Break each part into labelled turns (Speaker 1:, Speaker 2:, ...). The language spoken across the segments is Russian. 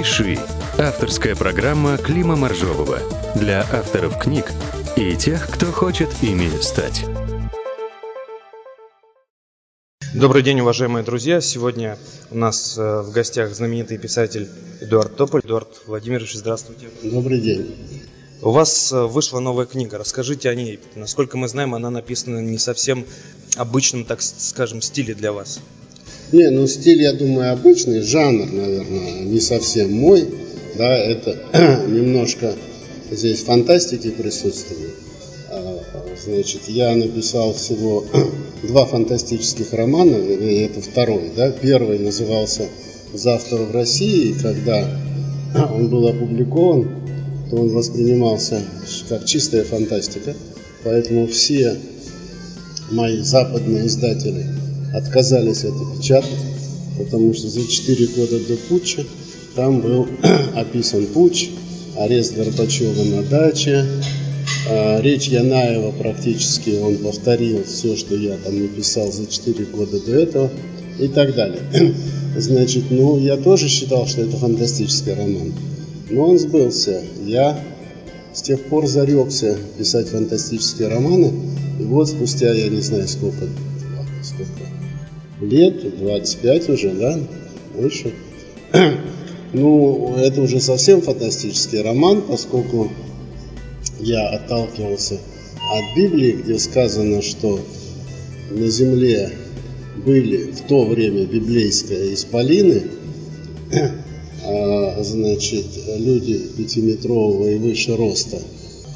Speaker 1: «Пиши» – авторская программа Клима Моржового для авторов книг и тех, кто хочет ими стать.
Speaker 2: Добрый день, уважаемые друзья! Сегодня у нас э, в гостях знаменитый писатель Эдуард Тополь. Эдуард Владимирович, здравствуйте.
Speaker 3: Добрый день.
Speaker 2: У вас э, вышла новая книга. Расскажите о ней. Насколько мы знаем, она написана не совсем обычном, так скажем, стиле для вас.
Speaker 3: Не, ну стиль, я думаю, обычный, жанр, наверное, не совсем мой. Да, это немножко здесь фантастики присутствует. А, значит, я написал всего два фантастических романа, и это второй. Да? Первый назывался «Завтра в России», когда он был опубликован, то он воспринимался как чистая фантастика, поэтому все мои западные издатели отказались это печатать, потому что за 4 года до путча там был описан путч, арест Горбачева на даче, а, речь Янаева практически он повторил все, что я там написал за 4 года до этого и так далее. Значит, ну, я тоже считал, что это фантастический роман. Но он сбылся. Я с тех пор зарекся писать фантастические романы. И вот спустя, я не знаю, сколько, сколько лет, 25 уже, да, больше. Ну, это уже совсем фантастический роман, поскольку я отталкивался от Библии, где сказано, что на земле были в то время библейское исполины, а, значит, люди пятиметрового и выше роста.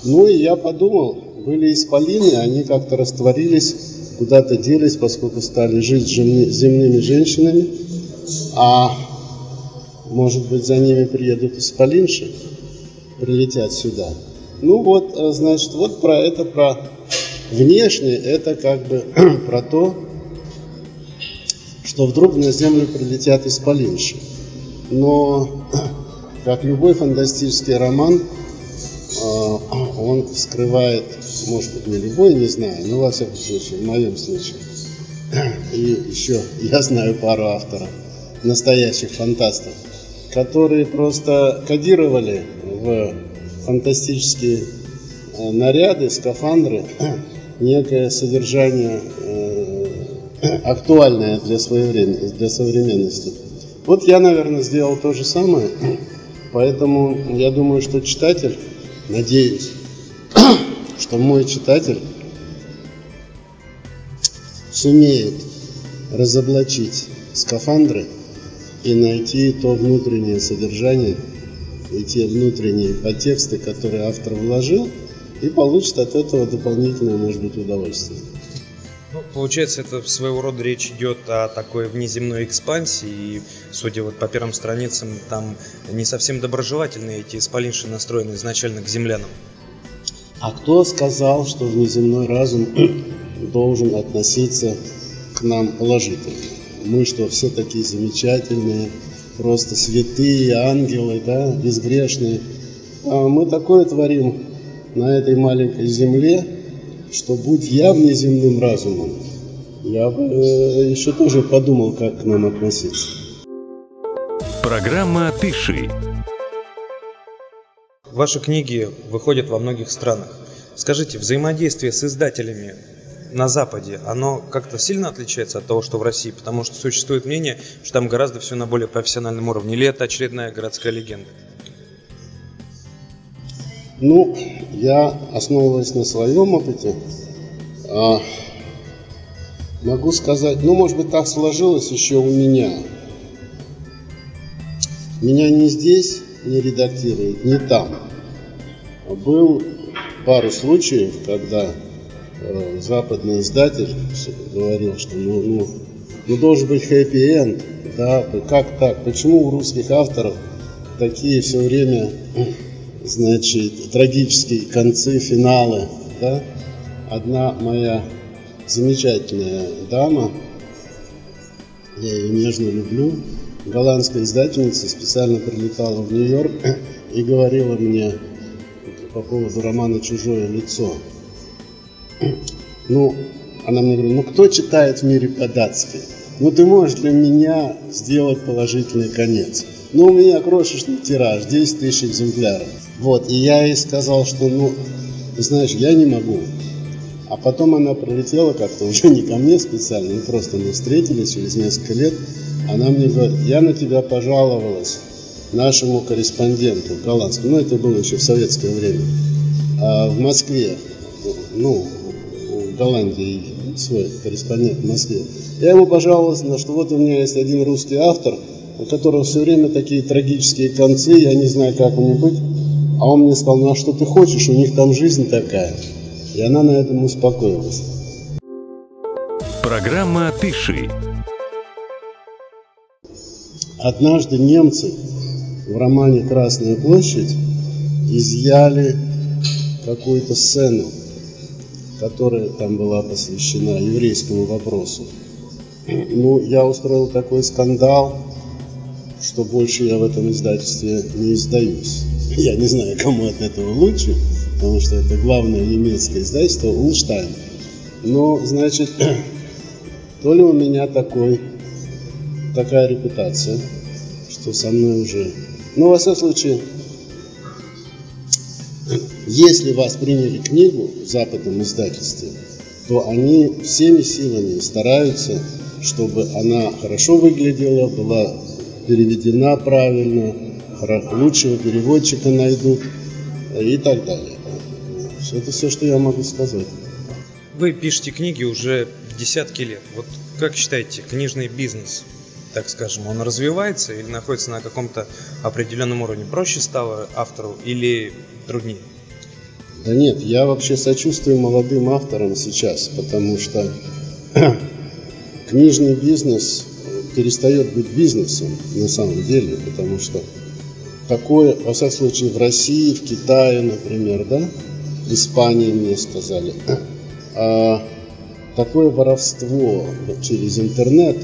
Speaker 3: Ну и я подумал, были исполины, они как-то растворились, куда-то делись, поскольку стали жить земными женщинами, а может быть за ними приедут исполинши, прилетят сюда. Ну вот, э, значит, вот про это, про внешнее, это как бы про то, что вдруг на Землю прилетят исполинши. Но, как любой фантастический роман, э, он скрывает, может быть, не любой, не знаю, но во всяком случае, в моем случае. И еще я знаю пару авторов, настоящих фантастов, которые просто кодировали в фантастические э, наряды, скафандры, некое содержание э, актуальное для, своевремен... для современности. Вот я, наверное, сделал то же самое, поэтому я думаю, что читатель, надеюсь, что мой читатель сумеет разоблачить скафандры и найти то внутреннее содержание и те внутренние подтексты, которые автор вложил, и получит от этого дополнительное, может быть, удовольствие.
Speaker 2: Ну, получается, это своего рода речь идет о такой внеземной экспансии, и, судя вот по первым страницам, там не совсем доброжелательные эти исполинши настроены изначально к землянам.
Speaker 3: А кто сказал, что внеземной разум должен относиться к нам положительно? Мы что, все такие замечательные, просто святые, ангелы, да, безгрешные. А мы такое творим на этой маленькой земле, что будь я внеземным разумом, я бы э, еще тоже подумал, как к нам относиться.
Speaker 1: Программа «Пиши».
Speaker 2: Ваши книги выходят во многих странах. Скажите, взаимодействие с издателями на Западе, оно как-то сильно отличается от того, что в России? Потому что существует мнение, что там гораздо все на более профессиональном уровне. Или это очередная городская легенда?
Speaker 3: Ну, я, основываясь на своем опыте, а, могу сказать, ну, может быть, так сложилось еще у меня. Меня не здесь не редактируют, не там. Был пару случаев, когда Э, западный издатель говорил, что ну, ну, ну должен быть хэппи-энд. Да, как так? Почему у русских авторов такие все время, значит, трагические концы, финалы? Да? Одна моя замечательная дама, я ее нежно люблю, голландская издательница специально прилетала в Нью-Йорк и говорила мне по поводу романа «Чужое лицо». Ну, она мне говорит, ну кто читает в мире по-датски? ну ты можешь для меня сделать положительный конец. Ну, у меня крошечный тираж, 10 тысяч экземпляров. Вот, и я ей сказал, что, ну, знаешь, я не могу. А потом она прилетела как-то уже не ко мне специально, мы просто мы встретились через несколько лет. Она мне говорит, я на тебя пожаловалась нашему корреспонденту голландскому, ну это было еще в советское время, а в Москве, ну, в Голландии свой корреспондент в Москве. Я ему пожаловался, что вот у меня есть один русский автор, у которого все время такие трагические концы, я не знаю, как мне быть. А он мне сказал, ну а что ты хочешь, у них там жизнь такая. И она на этом успокоилась.
Speaker 1: Программа «Пиши».
Speaker 3: Однажды немцы в романе «Красная площадь» изъяли какую-то сцену, которая там была посвящена еврейскому вопросу. Ну, я устроил такой скандал, что больше я в этом издательстве не издаюсь. Я не знаю, кому от этого лучше, потому что это главное немецкое издательство Улштайн. Но, значит, то ли у меня такой, такая репутация, что со мной уже... Ну, во всяком случае, если вас приняли книгу в западном издательстве, то они всеми силами стараются, чтобы она хорошо выглядела, была переведена правильно, лучшего переводчика найдут и так далее. Это все, что я могу сказать.
Speaker 2: Вы пишете книги уже десятки лет. Вот как считаете, книжный бизнес, так скажем, он развивается или находится на каком-то определенном уровне? Проще стало автору или труднее?
Speaker 3: Да нет, я вообще сочувствую молодым авторам сейчас, потому что книжный бизнес перестает быть бизнесом на самом деле, потому что такое, во всяком случае, в России, в Китае, например, да, в Испании мне сказали, а, такое воровство через интернет,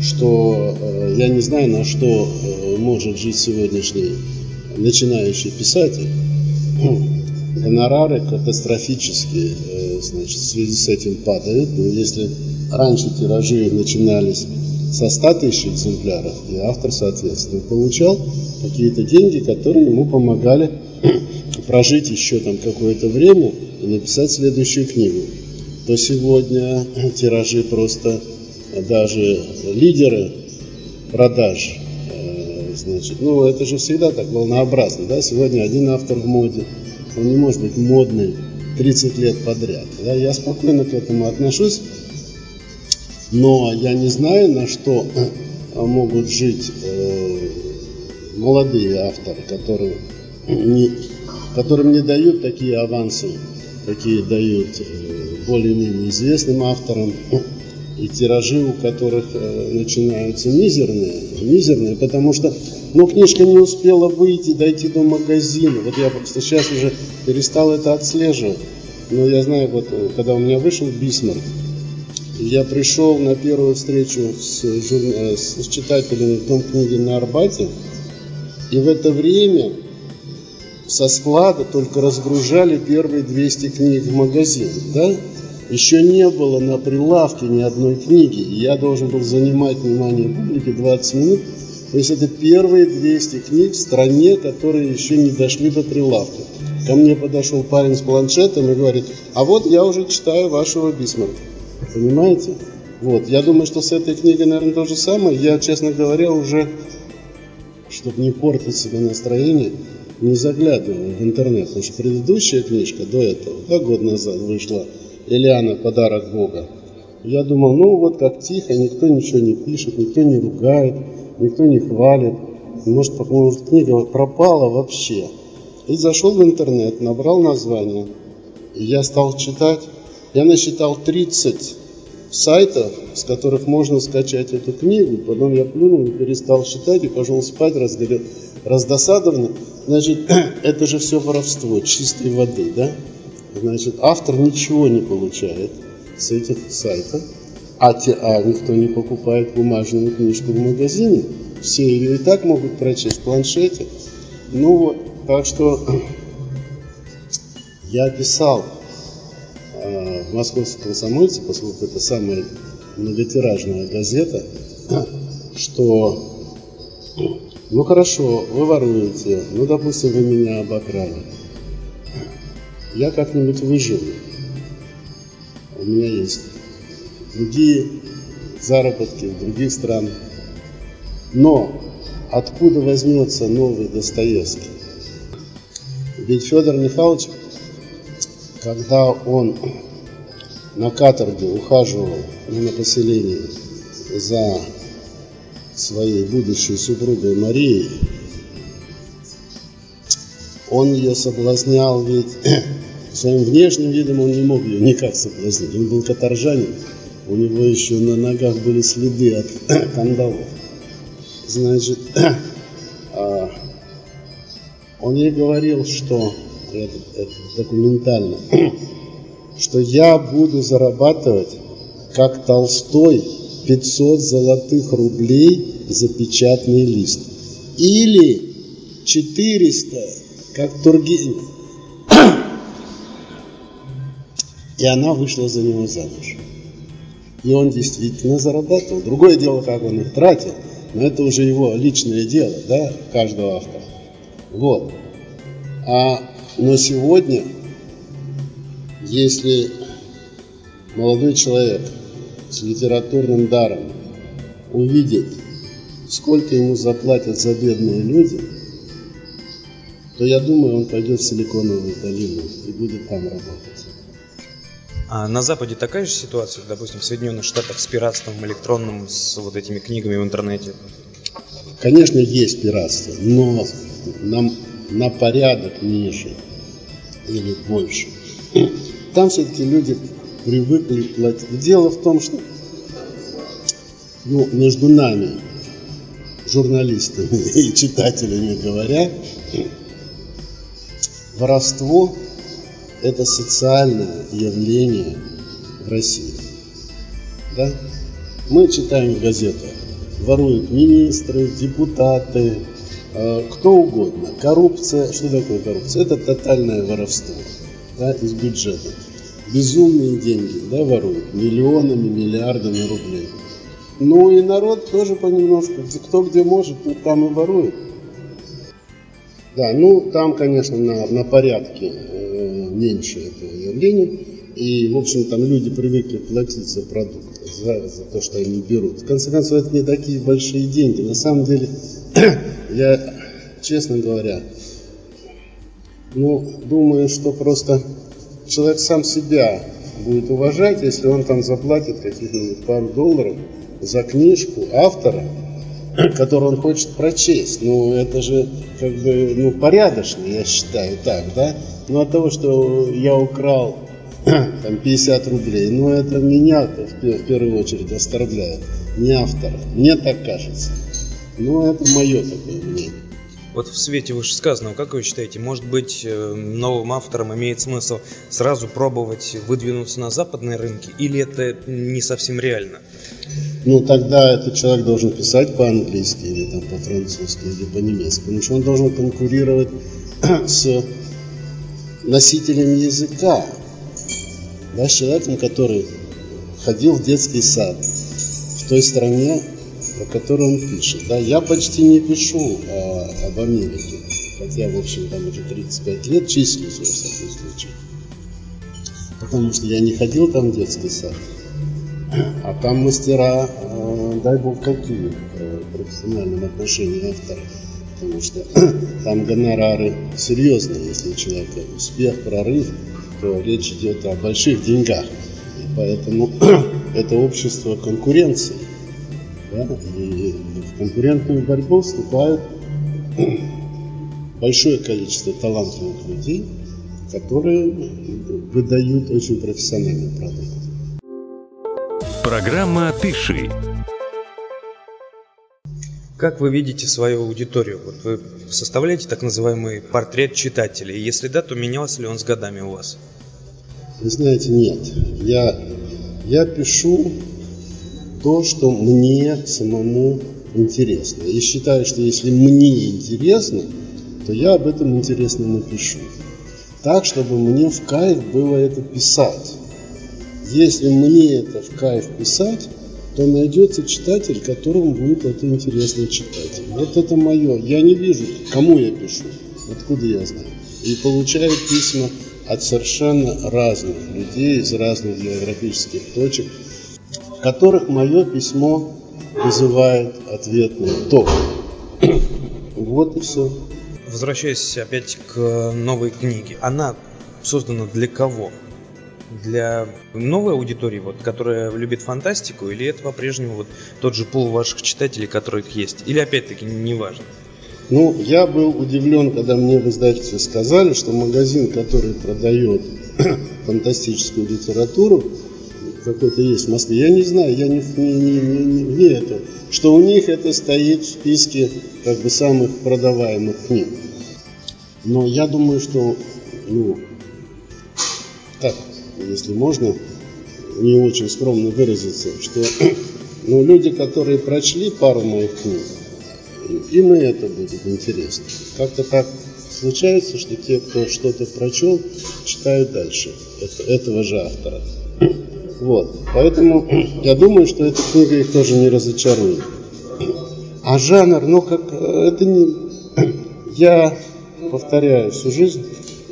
Speaker 3: что э, я не знаю, на что э, может жить сегодняшний начинающий писатель. Гонорары катастрофически э, значит, в связи с этим падают. Но если раньше тиражи начинались со 100 тысяч экземпляров, и автор, соответственно, получал какие-то деньги, которые ему помогали прожить еще там какое-то время и написать следующую книгу, то сегодня тиражи просто даже лидеры продаж, э, значит, ну это же всегда так волнообразно, да, сегодня один автор в моде, он не может быть модный 30 лет подряд, да, я спокойно к этому отношусь, но я не знаю, на что могут жить э, молодые авторы, которые не, которым не дают такие авансы, какие дают э, более-менее известным авторам, и тиражи у которых э, начинаются мизерные, мизерные, потому что ну, книжка не успела выйти, дойти до магазина. Вот я просто сейчас уже перестал это отслеживать. Но я знаю, вот э, когда у меня вышел Бисмарк, я пришел на первую встречу с. Э, с читателями в Дом книги на Арбате, и в это время со склада только разгружали первые 200 книг в магазин, да? Еще не было на прилавке ни одной книги, я должен был занимать внимание публики 20 минут. То есть это первые 200 книг в стране, которые еще не дошли до прилавка. Ко мне подошел парень с планшетом и говорит, а вот я уже читаю вашего Бисмарка. Понимаете? Вот. Я думаю, что с этой книгой, наверное, то же самое. Я, честно говоря, уже, чтобы не портить себе настроение, не заглядываю в интернет. Потому что предыдущая книжка до этого, два года назад вышла, Элиана «Подарок Бога». Я думал, ну вот как тихо, никто ничего не пишет, никто не ругает, никто не хвалит. Может, может книга пропала вообще. И зашел в интернет, набрал название. И я стал читать. Я насчитал 30 сайтов, с которых можно скачать эту книгу. Потом я плюнул и перестал читать и пошел спать разгорел, раздосадованный. Значит, это же все воровство чистой воды, да? Значит, автор ничего не получает с этих сайтов, а, те, а никто не покупает бумажную книжку в магазине. Все ее и так могут прочесть в планшете. Ну вот, так что я писал в московском комсомольце, поскольку это самое многотиражная газета, что ну хорошо, вы воруете, ну допустим вы меня обокрали. Я как-нибудь выживу. У меня есть другие заработки в других странах. Но откуда возьмется новый Достоевский? Ведь Федор Михайлович, когда он на каторге ухаживал на поселении за своей будущей супругой Марией, он ее соблазнял ведь своим внешним видом он не мог ее никак соблазнить. Он был каторжанин, у него еще на ногах были следы от кандалов. Значит, а, он ей говорил, что это, это документально, что я буду зарабатывать, как Толстой, 500 золотых рублей за печатный лист. Или 400, как Тургенев. И она вышла за него замуж. И он действительно зарабатывал. Другое дело, как он их тратил, но это уже его личное дело, да, каждого автора. Вот. А, но сегодня, если молодой человек с литературным даром увидит, сколько ему заплатят за бедные люди, то я думаю, он пойдет в Силиконовую долину и будет там работать.
Speaker 2: А на Западе такая же ситуация, допустим, в Соединенных Штатах с пиратством электронным, с вот этими книгами в интернете?
Speaker 3: Конечно, есть пиратство, но на, на порядок ниже или больше. Там все-таки люди привыкли платить. Дело в том, что ну, между нами, журналистами и читателями говоря, воровство – это социальное явление в России. Да? Мы читаем в газетах, воруют министры, депутаты, э, кто угодно. Коррупция, что такое коррупция? Это тотальное воровство да, из бюджета безумные деньги, да, воруют, миллионами, миллиардами рублей. Ну и народ тоже понемножку, кто где может, ну, там и ворует. Да, ну там, конечно, на, на порядке э, меньше этого явления. И, в общем, там люди привыкли платить за продукт, за, за то, что они берут. В конце концов, это не такие большие деньги. На самом деле, я, честно говоря, ну, думаю, что просто человек сам себя будет уважать, если он там заплатит каких-нибудь пару долларов за книжку автора, которую он хочет прочесть. Ну, это же как бы ну, порядочно, я считаю так, да? Но от того, что я украл там 50 рублей, ну это меня-то в, в первую очередь оскорбляет, не автора. Мне так кажется. Ну, это мое такое мнение.
Speaker 2: Вот в свете вышесказанного, как вы считаете, может быть, э, новым авторам имеет смысл сразу пробовать выдвинуться на западные рынки, или это не совсем реально?
Speaker 3: Ну, тогда этот человек должен писать по-английски, или там по-французски, или по-немецки, потому что он должен конкурировать с носителем языка, да, с человеком, который ходил в детский сад в той стране, о которой он пишет. Да, я почти не пишу а, об Америке, хотя, в общем, там уже 35 лет числюсь, во всяком случае. Потому что я не ходил там в детский сад. А там мастера, э, дай бог, какие э, в профессиональном отношении автора. Потому что там гонорары серьезные, если у человека успех, прорыв, то речь идет о больших деньгах. И поэтому это общество конкуренции. Да? И в конкурентную борьбу вступают большое количество талантливых людей, которые выдают очень профессиональный продукт.
Speaker 1: Программа «Пиши».
Speaker 2: Как вы видите свою аудиторию? Вот вы составляете так называемый портрет читателя? И если да, то менялся ли он с годами у вас?
Speaker 3: Вы знаете, нет. Я, я пишу то, что мне самому интересно. И считаю, что если мне интересно, то я об этом интересно напишу. Так, чтобы мне в кайф было это писать. Если мне это в кайф писать, то найдется читатель, которому будет это интересно читать. Вот это мое. Я не вижу, кому я пишу, откуда я знаю. И получаю письма от совершенно разных людей из разных географических точек, в которых мое письмо вызывает ответный ток. Вот и все.
Speaker 2: Возвращаясь опять к новой книге, она создана для кого? Для новой аудитории, вот, которая любит фантастику, или это по-прежнему вот тот же пул ваших читателей, которых есть? Или опять-таки не важно?
Speaker 3: Ну, я был удивлен, когда мне в издательстве сказали, что магазин, который продает фантастическую литературу, какой-то есть в Москве, я не знаю, я не, не, не, не, не это, что у них это стоит в списке как бы самых продаваемых книг. Но я думаю, что, ну, так, если можно, не очень скромно выразиться, что ну, люди, которые прочли пару моих книг, им и это будет интересно. Как-то так случается, что те, кто что-то прочел, читают дальше это, этого же автора. Вот. Поэтому я думаю, что эта книга их тоже не разочарует. А жанр, ну как, это не... Я повторяю всю жизнь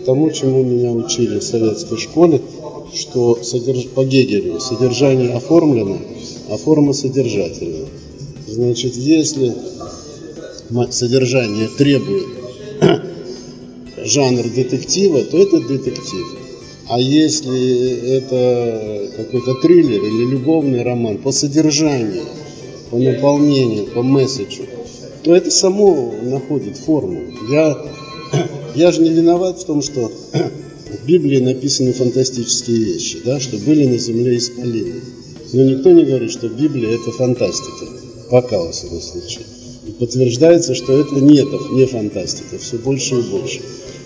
Speaker 3: тому, чему меня учили в советской школе, что содерж... по Гегелю содержание оформлено, а форма содержательна. Значит, если содержание требует жанр детектива, то это детектив. А если это какой-то триллер или любовный роман по содержанию, по наполнению, по месседжу, то это само находит форму. Я, я же не виноват в том, что в Библии написаны фантастические вещи, да, что были на земле исполины. Но никто не говорит, что Библия это фантастика. Пока, во всяком случае. И подтверждается, что это нет, не фантастика, все больше и больше.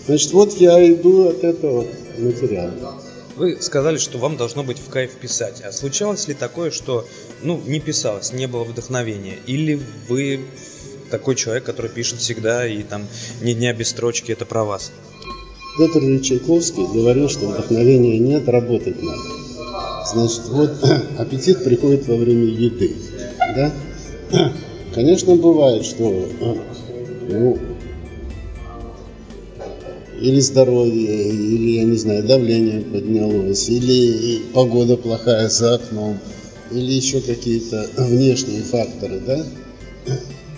Speaker 3: Значит, вот я иду от этого материала.
Speaker 2: Вы сказали, что вам должно быть в кайф писать. А случалось ли такое, что ну, не писалось, не было вдохновения? Или вы такой человек, который пишет всегда и там ни дня без строчки, это про вас?
Speaker 3: Петр Ильич Чайковский говорил, что вдохновения нет, работать надо. Значит, вот аппетит приходит во время еды. Да? Конечно, бывает, что ну, или здоровье, или, я не знаю, давление поднялось, или погода плохая за окном, или еще какие-то внешние факторы, да,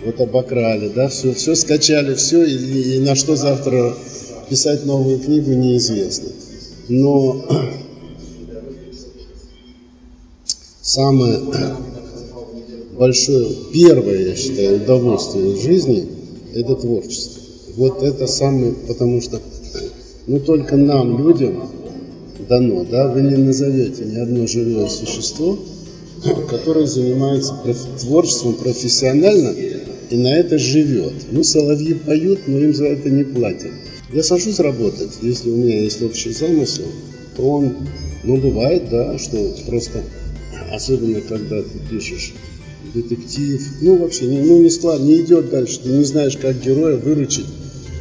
Speaker 3: вот обокрали, да, все, все скачали, все, и, и на что завтра писать новую книгу неизвестно. Но самое большое, первое, я считаю, удовольствие в жизни – это творчество. Вот это самое, потому что ну только нам, людям, дано, да, вы не назовете ни одно живое существо, которое занимается творчеством профессионально и на это живет. Ну, соловьи поют, но им за это не платят. Я сажусь работать, если у меня есть общий замысел, то он, ну, бывает, да, что просто, особенно когда ты пишешь детектив, ну, вообще, ну, не склад, не идет дальше, ты не знаешь, как героя выручить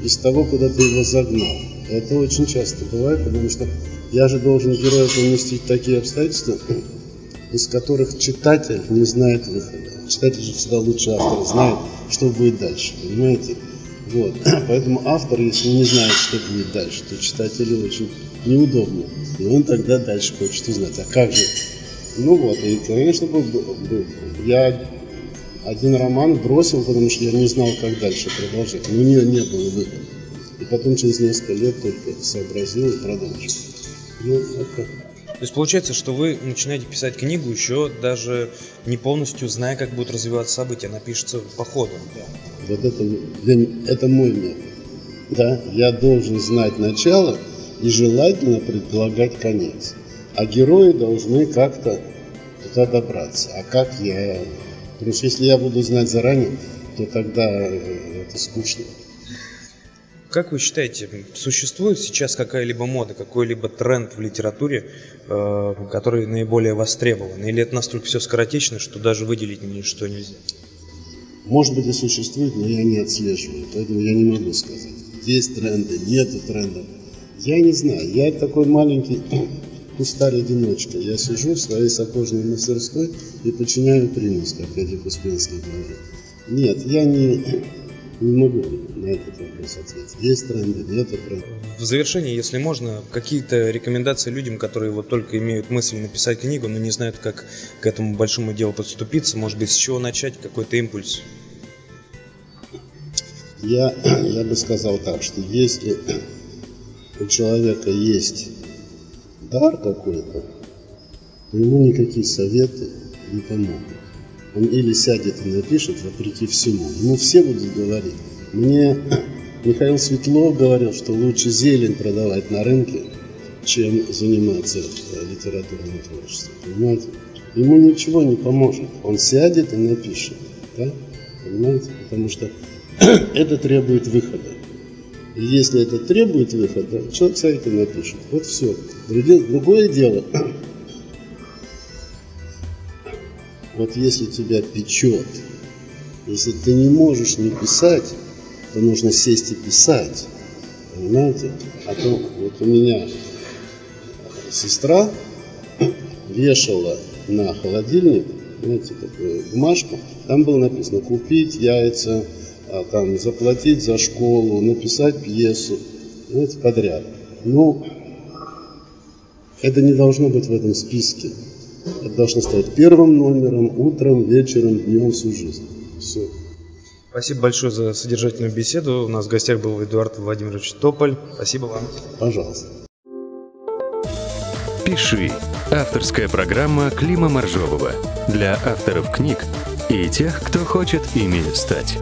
Speaker 3: из того, куда ты его загнал. Это очень часто бывает, потому что я же должен героя поместить в такие обстоятельства, из которых читатель не знает выхода. Читатель же всегда лучше автора знает, что будет дальше, понимаете? Вот. Поэтому автор, если не знает, что будет дальше, то читателю очень неудобно. И он тогда дальше хочет узнать, а как же? Ну вот, и, конечно, был, я один роман бросил, потому что я не знал, как дальше продолжать. У нее не было выхода. И потом через несколько лет только сообразил и продолжил. Ну, это...
Speaker 2: То есть получается, что вы начинаете писать книгу еще даже не полностью зная, как будут развиваться события, она пишется по ходу.
Speaker 3: Вот это, это мой метод. Да, я должен знать начало и желательно предполагать конец. А герои должны как-то туда добраться. А как я... Потому что если я буду знать заранее, то тогда э, это скучно.
Speaker 2: Как вы считаете, существует сейчас какая-либо мода, какой-либо тренд в литературе, э, который наиболее востребован? Или это настолько все скоротечно, что даже выделить ничто нельзя?
Speaker 3: Может быть и существует, но я не отслеживаю, поэтому я не могу сказать. Есть тренды, нету трендов. Я не знаю, я такой маленький кустарь-одиночка. Я сижу в своей сапожной мастерской и подчиняю принос, как Эдик Успенский говорит. Нет, я не, не могу на этот вопрос ответить. Есть тренды, нет тренды.
Speaker 2: В завершении, если можно, какие-то рекомендации людям, которые вот только имеют мысль написать книгу, но не знают, как к этому большому делу подступиться, может быть, с чего начать, какой-то импульс?
Speaker 3: Я, я бы сказал так, что если у человека есть дар какой-то, то ему никакие советы не помогут. Он или сядет и напишет вопреки всему. Ему все будут говорить. Мне Михаил Светлов говорил, что лучше зелень продавать на рынке, чем заниматься литературным творчеством. Понимаете? Ему ничего не поможет. Он сядет и напишет. Да? Понимаете? Потому что это требует выхода. И если это требует выхода, человек сядет и напишет. Вот все. Другое дело, вот если тебя печет, если ты не можешь не писать, то нужно сесть и писать. Понимаете? А то вот у меня сестра вешала на холодильник, знаете, такую бумажку, там было написано купить яйца, а, там заплатить за школу, написать пьесу, знаете, подряд. Ну, это не должно быть в этом списке. Это должно стать первым номером, утром, вечером, днем, всю жизнь. Все.
Speaker 2: Спасибо большое за содержательную беседу. У нас в гостях был Эдуард Владимирович Тополь. Спасибо вам.
Speaker 3: Пожалуйста.
Speaker 1: «Пиши» – авторская программа Клима Моржового для авторов книг и тех, кто хочет ими стать.